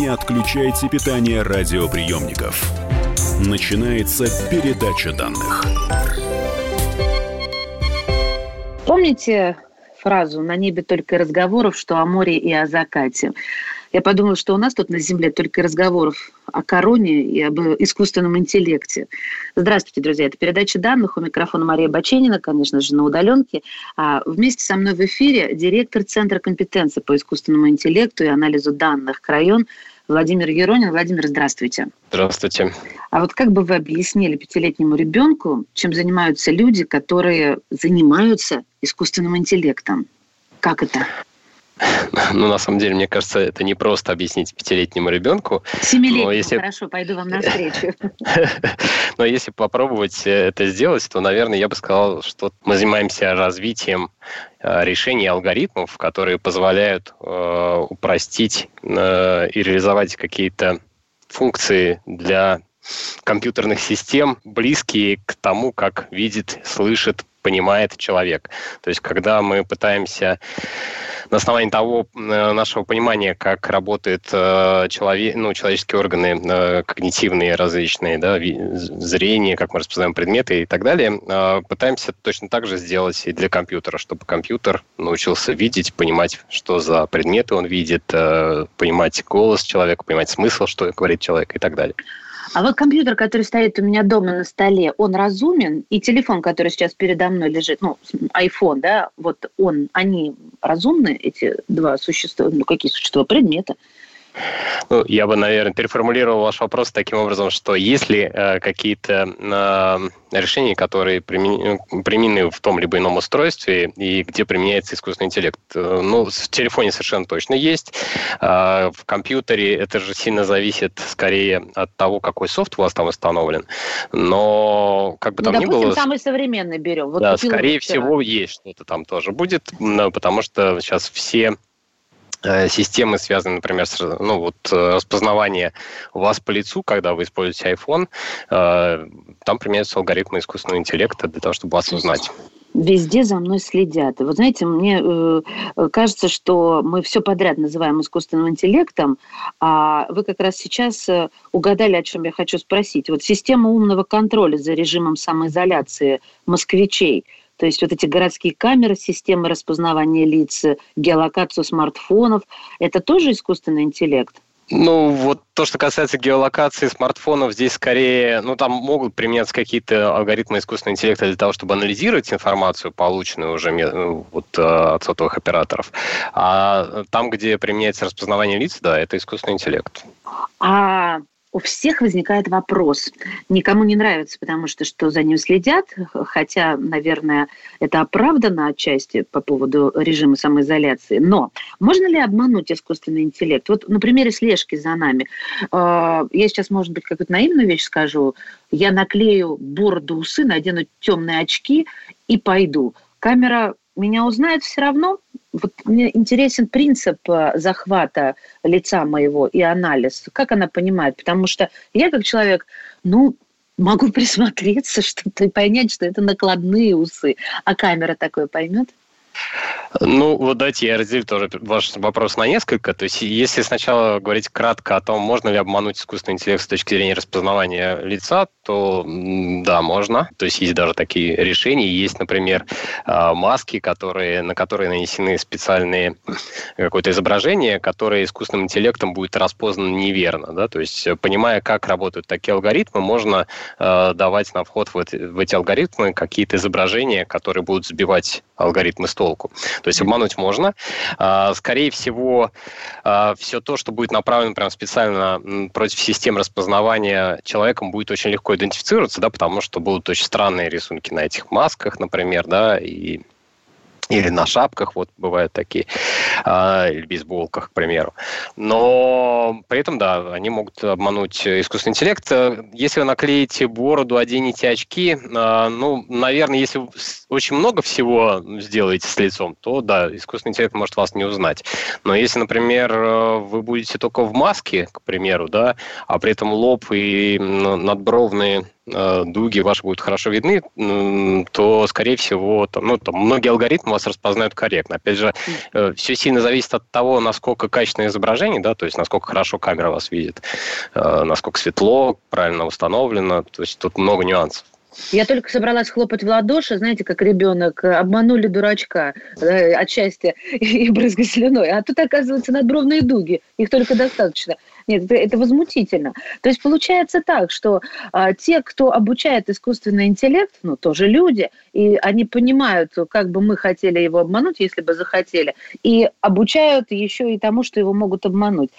Не отключайте питание радиоприемников. Начинается передача данных. Помните фразу «На небе только разговоров, что о море и о закате»? Я подумала, что у нас тут на Земле только разговоров о короне и об искусственном интеллекте. Здравствуйте, друзья. Это передача данных. У микрофона Мария Баченина, конечно же, на удаленке. А вместе со мной в эфире директор Центра компетенции по искусственному интеллекту и анализу данных «Крайон» Владимир Еронин. Владимир, здравствуйте. Здравствуйте. А вот как бы вы объяснили пятилетнему ребенку, чем занимаются люди, которые занимаются искусственным интеллектом? Как это? Ну, на самом деле, мне кажется, это не просто объяснить пятилетнему ребенку. Семилетнему, если... хорошо, пойду вам навстречу. Но если попробовать э, это сделать, то, наверное, я бы сказал, что мы занимаемся развитием э, решений алгоритмов, которые позволяют э, упростить э, и реализовать какие-то функции для компьютерных систем, близкие к тому, как видит, слышит, понимает человек. То есть, когда мы пытаемся на основании того э, нашего понимания, как работают э, человек, ну, человеческие органы, э, когнитивные различные, да, зрение, как мы распознаем предметы и так далее, пытаемся точно так же сделать и для компьютера, чтобы компьютер научился видеть, понимать, что за предметы он видит, понимать голос человека, понимать смысл, что говорит человек и так далее. А вот компьютер, который стоит у меня дома на столе, он разумен, и телефон, который сейчас передо мной лежит, ну, iPhone, да, вот он, они разумны, эти два существа, ну, какие существа, предметы? Ну, я бы, наверное, переформулировал ваш вопрос таким образом, что если э, какие-то э, решения, которые применены, применены в том либо ином устройстве и где применяется искусственный интеллект, э, ну, в телефоне совершенно точно есть, э, в компьютере это же сильно зависит скорее от того, какой софт у вас там установлен, но как бы ну, там допустим, ни было... самый современный берем. Вот да, скорее всего есть что-то там тоже будет, потому что сейчас все системы, связанные, например, с ну, вот, э, распознавание вас по лицу, когда вы используете iPhone, э, там применяются алгоритмы искусственного интеллекта для того, чтобы вас узнать везде за мной следят. И вот знаете, мне э, кажется, что мы все подряд называем искусственным интеллектом, а вы как раз сейчас угадали, о чем я хочу спросить. Вот система умного контроля за режимом самоизоляции москвичей – то есть вот эти городские камеры, системы распознавания лиц, геолокацию смартфонов, это тоже искусственный интеллект? Ну, вот то, что касается геолокации смартфонов, здесь скорее, ну, там могут применяться какие-то алгоритмы искусственного интеллекта для того, чтобы анализировать информацию, полученную уже ну, вот, э, от сотовых операторов. А там, где применяется распознавание лиц, да, это искусственный интеллект. А у всех возникает вопрос. Никому не нравится, потому что что за ним следят, хотя, наверное, это оправдано отчасти по поводу режима самоизоляции. Но можно ли обмануть искусственный интеллект? Вот на примере слежки за нами. А, я сейчас, может быть, какую-то наивную вещь скажу. Я наклею бороду усы, надену темные очки и пойду. Камера меня узнает все равно. Вот мне интересен принцип э, захвата лица моего и анализ. Как она понимает? Потому что я как человек, ну, могу присмотреться что-то и понять, что это накладные усы. А камера такое поймет? Ну, вот давайте я разделю тоже ваш вопрос на несколько. То есть, если сначала говорить кратко о том, можно ли обмануть искусственный интеллект с точки зрения распознавания лица, то да, можно. То есть, есть даже такие решения. Есть, например, а, маски, которые, на которые нанесены специальные какое-то изображение, которое искусственным интеллектом будет распознано неверно. Да? То есть, понимая, как работают такие алгоритмы, можно э, давать на вход в эти, в эти алгоритмы какие-то изображения, которые будут сбивать алгоритмы с толку. То есть обмануть можно. А, скорее всего, а, все то, что будет направлено прям специально против систем распознавания человеком, будет очень легко идентифицироваться, да, потому что будут очень странные рисунки на этих масках, например, да, и или на шапках, вот бывают такие, а, или бейсболках, к примеру. Но при этом, да, они могут обмануть искусственный интеллект. Если вы наклеите бороду, оденете очки, а, ну, наверное, если очень много всего сделаете с лицом, то, да, искусственный интеллект может вас не узнать. Но если, например, вы будете только в маске, к примеру, да, а при этом лоб и надбровные э, дуги ваши будут хорошо видны, то, скорее всего, там, ну, там, многие алгоритмы вас распознают корректно. Опять же, э, все сильно зависит от того, насколько качественное изображение, да, то есть насколько хорошо камера вас видит, э, насколько светло, правильно установлено, то есть тут много нюансов. Я только собралась хлопать в ладоши, знаете, как ребенок, обманули дурачка да, от счастья и брызгать слюной. А тут, оказывается, надбровные дуги. Их только достаточно. Нет, это, это возмутительно. То есть получается так, что а, те, кто обучает искусственный интеллект, ну, тоже люди, и они понимают, как бы мы хотели его обмануть, если бы захотели, и обучают еще и тому, что его могут обмануть.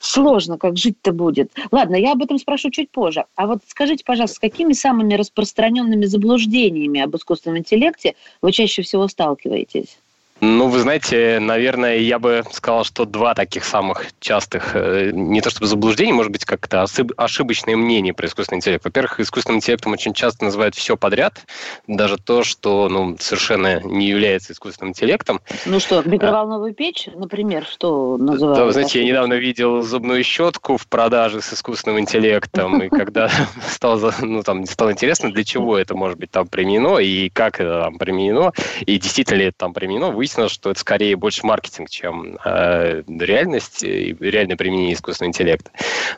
Сложно, как жить-то будет. Ладно, я об этом спрошу чуть позже. А вот скажите, пожалуйста, с какими самыми распространенными заблуждениями об искусственном интеллекте вы чаще всего сталкиваетесь? Ну, вы знаете, наверное, я бы сказал, что два таких самых частых, э, не то чтобы заблуждений, может быть, как-то ошибочные мнения про искусственный интеллект. Во-первых, искусственным интеллектом очень часто называют все подряд, даже то, что ну, совершенно не является искусственным интеллектом. Ну что, микроволновую печь, например, что называют? Да, вы знаете, я недавно видел зубную щетку в продаже с искусственным интеллектом, и когда стало, ну, там, стало интересно, для чего это может быть там применено, и как это там применено, и действительно ли это там применено, вы выяснилось, что это скорее больше маркетинг, чем э, реальность и реальное применение искусственного интеллекта.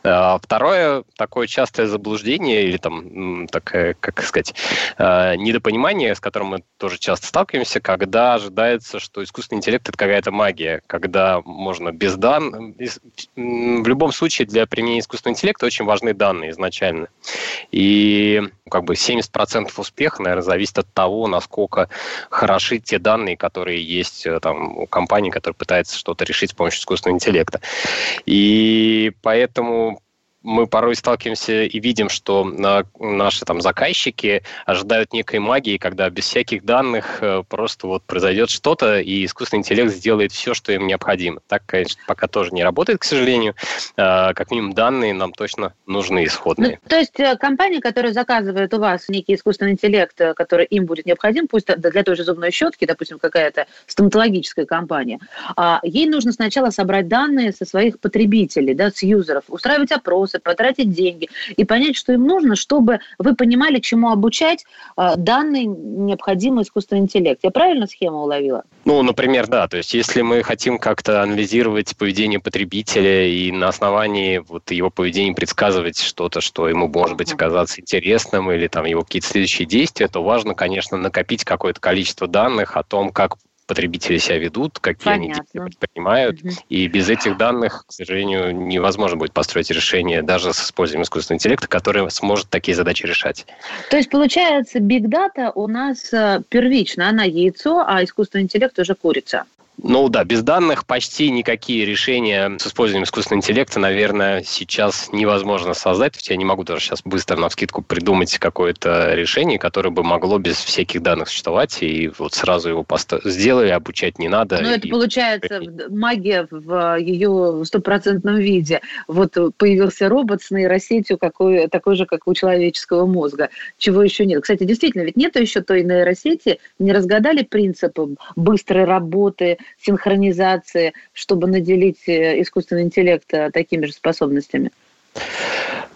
А второе такое частое заблуждение или там такое, как сказать, э, недопонимание, с которым мы тоже часто сталкиваемся, когда ожидается, что искусственный интеллект это какая-то магия, когда можно без данных... В любом случае для применения искусственного интеллекта очень важны данные изначально. И как бы 70% успеха, наверное, зависит от того, насколько хороши те данные, которые есть есть э, там компании, которая пытается что-то решить с помощью искусственного интеллекта. И поэтому мы порой сталкиваемся и видим, что наши там заказчики ожидают некой магии, когда без всяких данных э, просто вот произойдет что-то, и искусственный интеллект сделает все, что им необходимо. Так, конечно, пока тоже не работает, к сожалению. А, как минимум, данные нам точно нужны исходные. Ну, то есть э, компания, которая заказывает у вас некий искусственный интеллект, э, который им будет необходим, пусть для той же зубной щетки, допустим, какая-то стоматологическая компания, а, ей нужно сначала собрать данные со своих потребителей, да, с юзеров, устраивать опрос, вопросы, потратить деньги и понять, что им нужно, чтобы вы понимали, чему обучать э, данный необходимый искусственный интеллект. Я правильно схему уловила? Ну, например, да. То есть, если мы хотим как-то анализировать поведение потребителя и на основании вот его поведения предсказывать что-то, что ему может быть оказаться интересным или там его какие-то следующие действия, то важно, конечно, накопить какое-то количество данных о том, как потребители себя ведут, какие Понятно. они действия предпринимают. Угу. И без этих данных, к сожалению, невозможно будет построить решение даже с использованием искусственного интеллекта, который сможет такие задачи решать. То есть, получается, биг дата у нас э, первично, она яйцо, а искусственный интеллект уже курица. Ну да, без данных почти никакие решения с использованием искусственного интеллекта, наверное, сейчас невозможно создать. Я не могу даже сейчас быстро на вскидку придумать какое-то решение, которое бы могло без всяких данных существовать, и вот сразу его поста- сделали, обучать не надо. Ну это и... получается магия в ее стопроцентном виде. Вот появился робот с нейросетью какой, такой же, как у человеческого мозга. Чего еще нет? Кстати, действительно, ведь нет еще той нейросети, не разгадали принципы быстрой работы, синхронизации, чтобы наделить э, искусственный интеллект э, такими же способностями?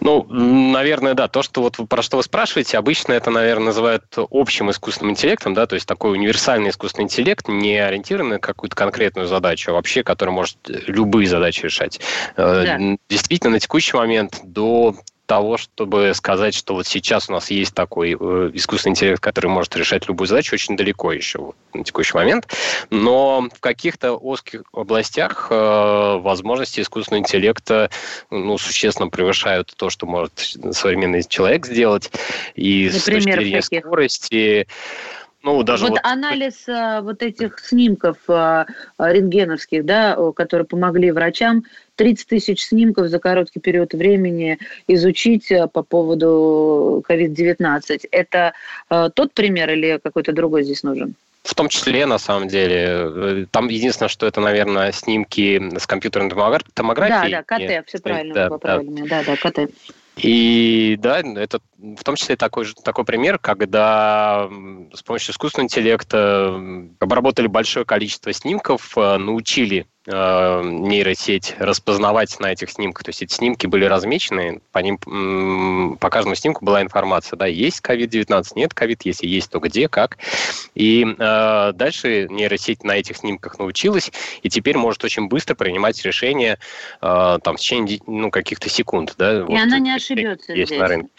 Ну, наверное, да. То, что вот про что вы спрашиваете, обычно это, наверное, называют общим искусственным интеллектом, да, то есть такой универсальный искусственный интеллект, не ориентированный на какую-то конкретную задачу, а вообще, который может любые задачи решать. Э, да. Действительно, на текущий момент до того, чтобы сказать, что вот сейчас у нас есть такой э, искусственный интеллект, который может решать любую задачу, очень далеко еще вот, на текущий момент. Но в каких-то узких областях э, возможности искусственного интеллекта ну, существенно превышают то, что может современный человек сделать. И Например, с точки зрения скорости ну, даже вот, вот анализ а, вот этих снимков а, рентгеновских, да, которые помогли врачам 30 тысяч снимков за короткий период времени изучить а, по поводу COVID-19. Это а, тот пример или какой-то другой здесь нужен? В том числе, на самом деле. Там единственное, что это, наверное, снимки с компьютерной томографией. Да, да, КТ, все правильно, да, правильно. Да, да, КТ. И да, это в том числе такой, такой пример, когда с помощью искусственного интеллекта обработали большое количество снимков, э, научили э, нейросеть распознавать на этих снимках. То есть эти снимки были размечены, по ним по каждому снимку была информация, да, есть COVID-19, нет COVID, если есть, то где, как. И э, дальше нейросеть на этих снимках научилась, и теперь может очень быстро принимать решения э, там, в течение ну, каких-то секунд. Да, и вот, она не ошибется есть здесь. на рынке.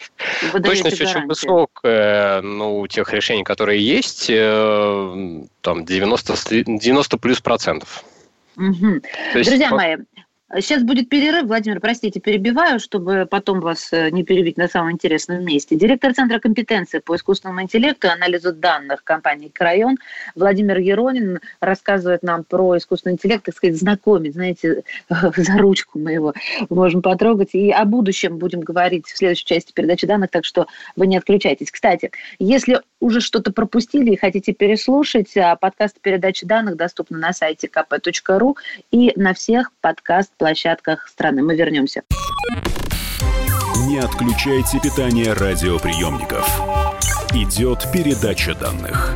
Точность очень высокая ну, у тех решений, которые есть, э, там 90, 90 плюс процентов. Угу. Друзья мои, Сейчас будет перерыв. Владимир, простите, перебиваю, чтобы потом вас э, не перебить на самом интересном месте. Директор Центра компетенции по искусственному интеллекту и анализу данных компании «Крайон» Владимир Еронин рассказывает нам про искусственный интеллект, так сказать, знакомить, знаете, за ручку мы его можем потрогать. И о будущем будем говорить в следующей части передачи данных, так что вы не отключайтесь. Кстати, если уже что-то пропустили и хотите переслушать, а подкаст передачи данных доступны на сайте kp.ru и на всех подкаст площадках страны. Мы вернемся. Не отключайте питание радиоприемников. Идет передача данных.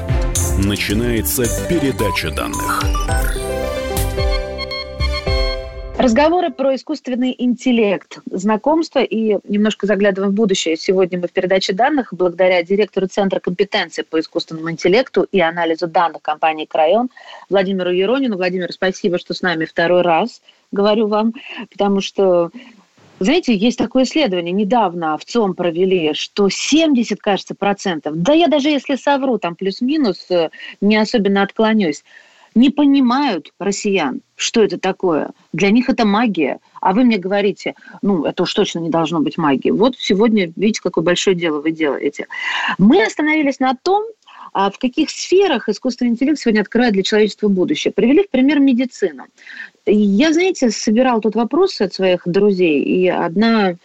Начинается передача данных. Разговоры про искусственный интеллект, знакомство и немножко заглядываем в будущее. Сегодня мы в передаче данных благодаря директору Центра компетенции по искусственному интеллекту и анализу данных компании «Крайон» Владимиру Еронину. Владимир, спасибо, что с нами второй раз, говорю вам, потому что знаете, есть такое исследование, недавно в ЦОМ провели, что 70, кажется, процентов, да я даже если совру, там плюс-минус, э, не особенно отклонюсь, не понимают россиян, что это такое. Для них это магия. А вы мне говорите, ну, это уж точно не должно быть магией. Вот сегодня, видите, какое большое дело вы делаете. Мы остановились на том, а в каких сферах искусственный интеллект сегодня открывает для человечества будущее. Привели в пример медицину. Я, знаете, собирал тут вопросы от своих друзей, и одна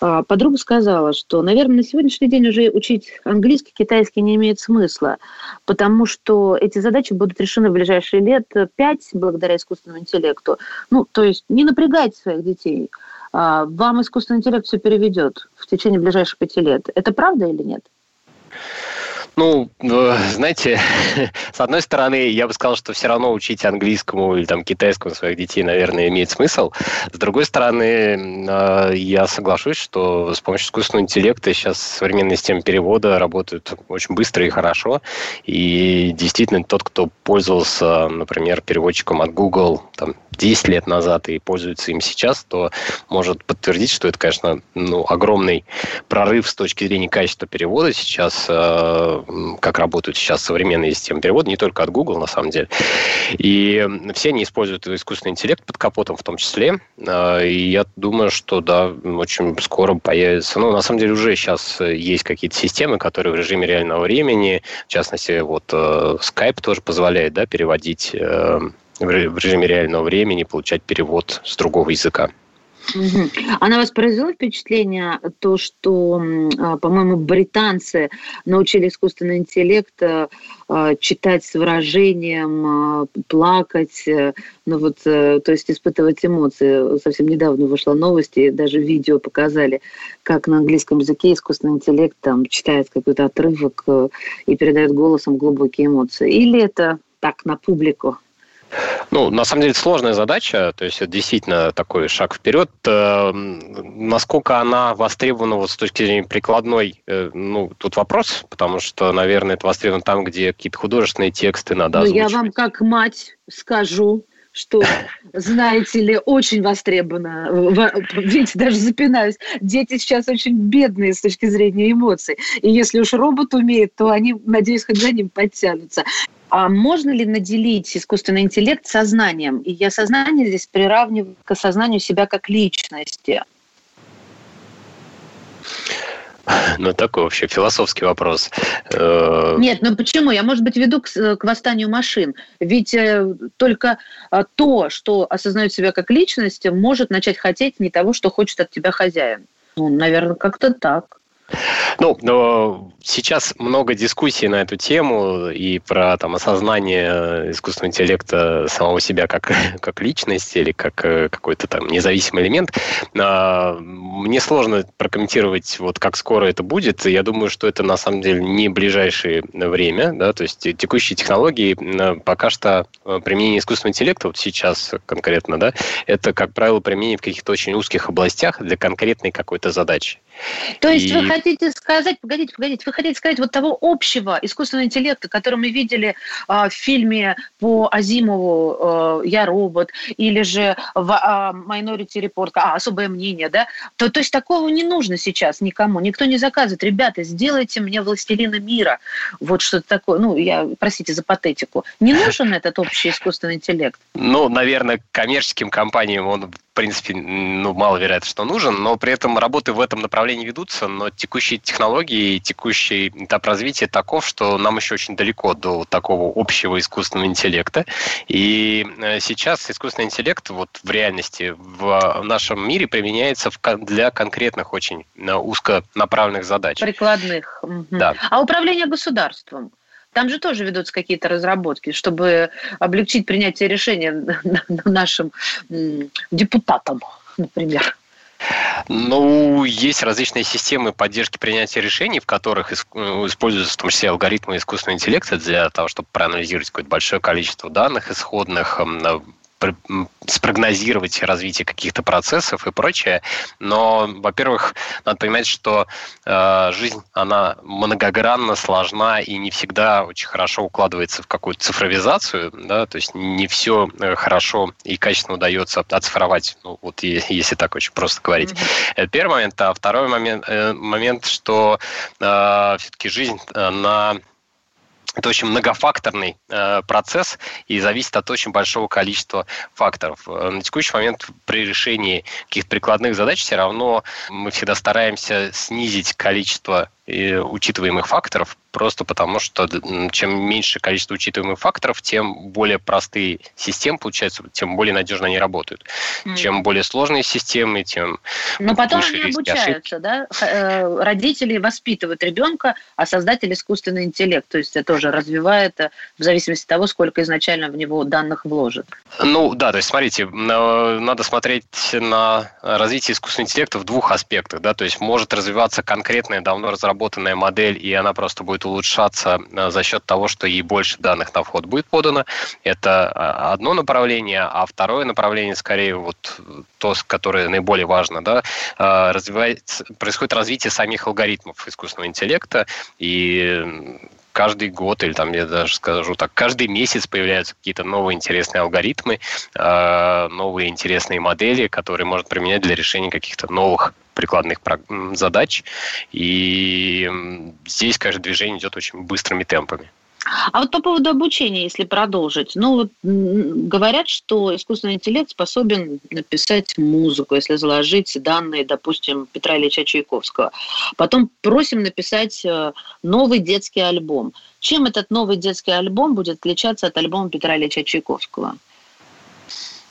а, подруга сказала, что, наверное, на сегодняшний день уже учить английский, китайский не имеет смысла, потому что эти задачи будут решены в ближайшие лет пять благодаря искусственному интеллекту. Ну, то есть не напрягайте своих детей. А, вам искусственный интеллект все переведет в течение ближайших пяти лет. Это правда или нет? Ну, э, знаете, с одной стороны, я бы сказал, что все равно учить английскому или там китайскому своих детей, наверное, имеет смысл. С другой стороны, э, я соглашусь, что с помощью искусственного интеллекта сейчас современные системы перевода работают очень быстро и хорошо. И действительно, тот, кто пользовался, например, переводчиком от Google там, 10 лет назад и пользуется им сейчас, то может подтвердить, что это, конечно, ну, огромный прорыв с точки зрения качества перевода сейчас э, как работают сейчас современные системы перевода, не только от Google, на самом деле. И все они используют искусственный интеллект под капотом в том числе. А, и я думаю, что, да, очень скоро появится... Ну, на самом деле, уже сейчас есть какие-то системы, которые в режиме реального времени, в частности, вот э, Skype тоже позволяет, да, переводить э, в режиме реального времени, получать перевод с другого языка. Угу. А на вас произвело впечатление то, что, а, по-моему, британцы научили искусственный интеллект а, а, читать с выражением, плакать, э, ну вот, э, то есть испытывать эмоции. Совсем недавно вышла новость, и даже видео показали, как на английском языке искусственный интеллект там читает какой-то отрывок э, и передает голосом глубокие эмоции. Или это так, на публику? Ну, на самом деле, сложная задача, то есть это действительно такой шаг вперед. Э, насколько она востребована вот с точки зрения прикладной, э, ну, тут вопрос, потому что, наверное, это востребовано там, где какие-то художественные тексты надо Ну, я вам как мать скажу, что, знаете ли, очень востребовано. Видите, даже запинаюсь. Дети сейчас очень бедные с точки зрения эмоций. И если уж робот умеет, то они, надеюсь, хоть за ним подтянутся. А можно ли наделить искусственный интеллект сознанием? И я сознание здесь приравниваю к осознанию себя как личности. Ну, такой вообще философский вопрос. Э, Нет, ну почему? Я, может быть, веду к, к восстанию машин. Ведь э, только э, то, что осознает себя как личность, может начать хотеть не того, что хочет от тебя хозяин. Ну, наверное, как-то так. Ну, но сейчас много дискуссий на эту тему и про там, осознание искусственного интеллекта самого себя как, как личности или как э, какой-то там независимый элемент. А, мне сложно прокомментировать, вот как скоро это будет. Я думаю, что это на самом деле не ближайшее время. Да? То есть текущие технологии пока что э, применение искусственного интеллекта, вот сейчас конкретно, да, это, как правило, применение в каких-то очень узких областях для конкретной какой-то задачи. То есть и... вы хотите сказать, погодите, погодите, вы хотите сказать вот того общего искусственного интеллекта, который мы видели э, в фильме по Азимову э, «Я робот» или же в э, «Minority Report», а, «Особое мнение», да? То, то есть такого не нужно сейчас никому, никто не заказывает. Ребята, сделайте мне «Властелина мира». Вот что-то такое, ну, я, простите за патетику. Не нужен этот общий искусственный интеллект? Ну, наверное, коммерческим компаниям он принципе, ну, маловероятно, что нужен, но при этом работы в этом направлении ведутся, но текущие технологии и текущий этап развития таков, что нам еще очень далеко до такого общего искусственного интеллекта. И э, сейчас искусственный интеллект вот в реальности в нашем мире применяется для конкретных очень э, узконаправленных задач. Прикладных. Да. А управление государством? Там же тоже ведутся какие-то разработки, чтобы облегчить принятие решения нашим депутатам, например. Ну, есть различные системы поддержки принятия решений, в которых э, используются в том числе алгоритмы искусственного интеллекта для того, чтобы проанализировать какое-то большое количество данных исходных, спрогнозировать развитие каких-то процессов и прочее. Но, во-первых, надо понимать, что э, жизнь, она многогранна, сложна и не всегда очень хорошо укладывается в какую-то цифровизацию, да, то есть не все э, хорошо и качественно удается оцифровать, ну, вот если так очень просто говорить. Mm-hmm. Это первый момент. А второй момент, э, момент что э, все-таки жизнь э, на это очень многофакторный э, процесс и зависит от очень большого количества факторов. Э, на текущий момент при решении каких-то прикладных задач все равно мы всегда стараемся снизить количество учитываемых факторов, просто потому что чем меньше количество учитываемых факторов, тем более простые системы получаются, тем более надежно они работают. Mm. Чем более сложные системы, тем Но потом они обучаются, да? Э, родители воспитывают ребенка, а создатель искусственный интеллект, то есть это тоже развивает э, в зависимости от того, сколько изначально в него данных вложат. Ну да, то есть смотрите, надо смотреть на развитие искусственного интеллекта в двух аспектах, да, то есть может развиваться конкретная давно разработанная разработанная модель, и она просто будет улучшаться э, за счет того, что ей больше данных на вход будет подано. Это э, одно направление, а второе направление, скорее, вот то, которое наиболее важно, да, э, развивается, происходит развитие самих алгоритмов искусственного интеллекта, и каждый год, или там я даже скажу так, каждый месяц появляются какие-то новые интересные алгоритмы, новые интересные модели, которые можно применять для решения каких-то новых прикладных задач. И здесь, конечно, движение идет очень быстрыми темпами. А вот по поводу обучения, если продолжить, ну вот говорят, что искусственный интеллект способен написать музыку, если заложить данные, допустим, Петра Ильича Чайковского. Потом просим написать э, новый детский альбом. Чем этот новый детский альбом будет отличаться от альбома Петра Ильича Чайковского?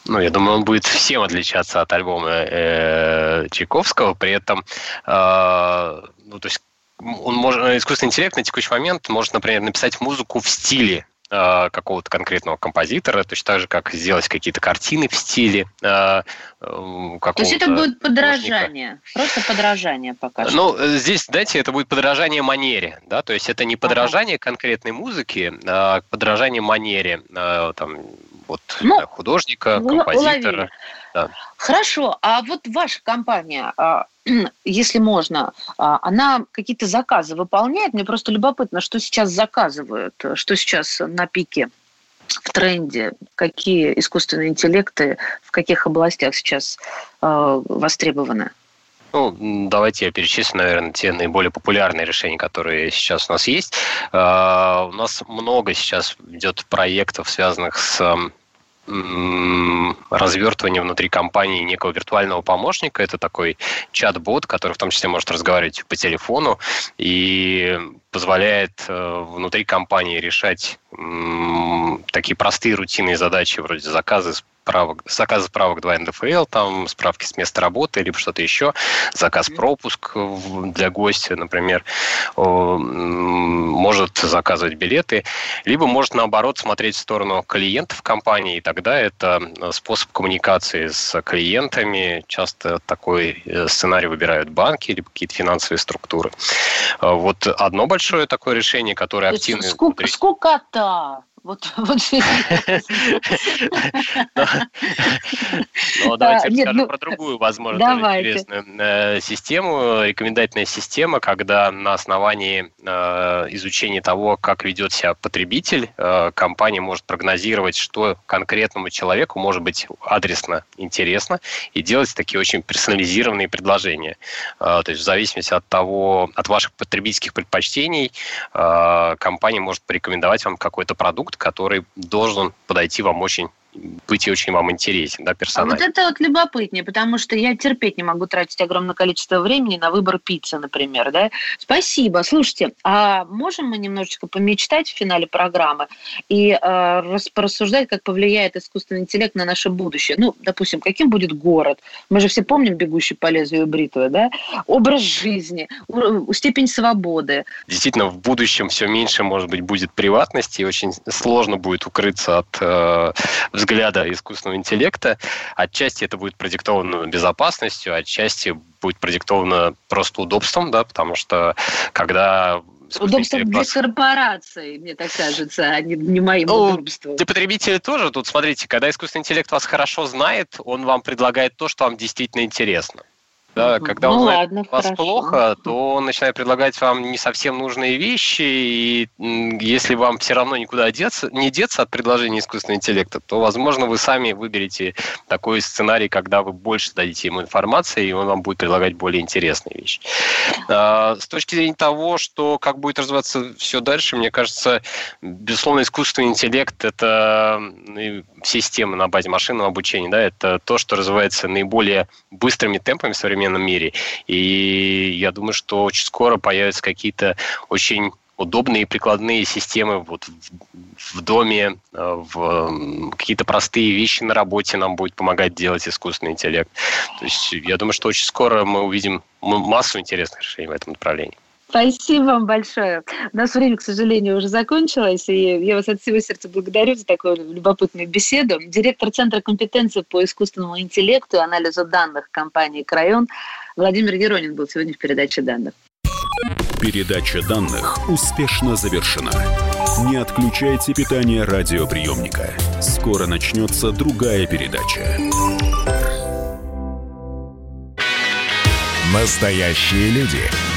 Ну, я думаю, он будет всем отличаться от альбома э, Чайковского, при этом, э, ну, то есть он может, искусственный интеллект на текущий момент может, например, написать музыку в стиле э, какого-то конкретного композитора, точно так же, как сделать какие-то картины в стиле э, какого-то... То есть это будет подражание, художника. просто подражание пока что. Ну, здесь, знаете, это будет подражание манере, да, то есть это не подражание ага. конкретной музыки, а подражание манере, э, там, вот ну, художника, композитора. Да. Хорошо, а вот ваша компания, а, если можно, а, она какие-то заказы выполняет? Мне просто любопытно, что сейчас заказывают, что сейчас на пике в тренде, какие искусственные интеллекты в каких областях сейчас э, востребованы? Ну, давайте я перечислю, наверное, те наиболее популярные решения, которые сейчас у нас есть. У нас много сейчас идет проектов, связанных с развертывание внутри компании некого виртуального помощника. Это такой чат-бот, который в том числе может разговаривать по телефону и позволяет э, внутри компании решать такие простые рутинные задачи вроде заказы справок, заказ справок 2 НДФЛ, там справки с места работы, либо что-то еще, заказ пропуск для гостя, например, может заказывать билеты, либо может, наоборот, смотреть в сторону клиентов компании, и тогда это способ коммуникации с клиентами. Часто такой э, сценарий выбирают банки или какие-то финансовые структуры. Вот одно большое такое решение, которое активно... Скука, скукота! saw Вот, вот Ну, давайте я расскажу про другую, возможно, интересную э, систему. Рекомендательная система, когда на основании э, изучения того, как ведет себя потребитель, э, компания может прогнозировать, что конкретному человеку может быть адресно интересно, и делать такие очень персонализированные предложения. То есть в зависимости от того, от ваших потребительских предпочтений, компания может порекомендовать вам какой-то продукт, который должен подойти вам очень быть очень вам интересен, да, персонаж. А вот это вот любопытнее, потому что я терпеть не могу тратить огромное количество времени на выбор пиццы, например, да. Спасибо. Слушайте, а можем мы немножечко помечтать в финале программы и э, порассуждать, как повлияет искусственный интеллект на наше будущее? Ну, допустим, каким будет город? Мы же все помним «Бегущий по лезвию бритвы», да? Образ жизни, степень свободы. Действительно, в будущем все меньше, может быть, будет приватности, и очень сложно будет укрыться от э, взгляда искусственного интеллекта. Отчасти это будет продиктовано безопасностью, отчасти будет продиктовано просто удобством, да, потому что когда Удобство для корпораций, мне так кажется, а не, не моим ну, удобством. Для потребителя тоже. Тут, смотрите, когда искусственный интеллект вас хорошо знает, он вам предлагает то, что вам действительно интересно. Да, когда он ну, знает ладно, вас хорошо. плохо, то он начинает предлагать вам не совсем нужные вещи, и если вам все равно никуда деться, не деться от предложения искусственного интеллекта, то, возможно, вы сами выберете такой сценарий, когда вы больше дадите ему информации, и он вам будет предлагать более интересные вещи. А, с точки зрения того, что как будет развиваться все дальше, мне кажется, безусловно, искусственный интеллект – это системы на базе машинного обучения, да, это то, что развивается наиболее быстрыми темпами в современном мире. И я думаю, что очень скоро появятся какие-то очень удобные прикладные системы вот в, в доме, э, в какие-то простые вещи на работе нам будет помогать делать искусственный интеллект. То есть я думаю, что очень скоро мы увидим массу интересных решений в этом направлении. Спасибо вам большое. У нас время, к сожалению, уже закончилось, и я вас от всего сердца благодарю за такую любопытную беседу. Директор Центра компетенции по искусственному интеллекту и анализу данных компании «Крайон» Владимир Еронин был сегодня в передаче данных. Передача данных успешно завершена. Не отключайте питание радиоприемника. Скоро начнется другая передача. Настоящие люди.